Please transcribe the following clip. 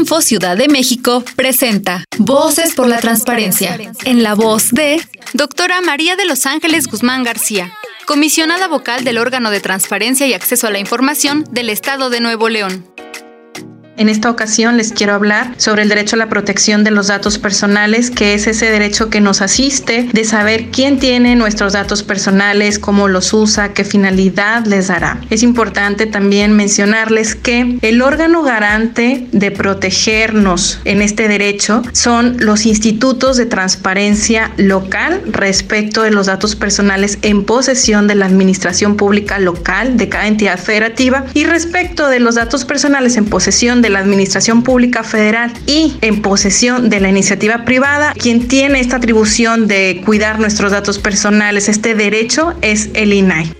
Info Ciudad de México presenta Voces por la Transparencia, en la voz de doctora María de Los Ángeles Guzmán García, comisionada vocal del órgano de transparencia y acceso a la información del Estado de Nuevo León. En esta ocasión les quiero hablar sobre el derecho a la protección de los datos personales, que es ese derecho que nos asiste de saber quién tiene nuestros datos personales, cómo los usa, qué finalidad les dará. Es importante también mencionarles que el órgano garante de protegernos en este derecho son los institutos de transparencia local respecto de los datos personales en posesión de la administración pública local de cada entidad federativa y respecto de los datos personales en posesión de la Administración Pública Federal y en posesión de la iniciativa privada, quien tiene esta atribución de cuidar nuestros datos personales, este derecho es el INAI.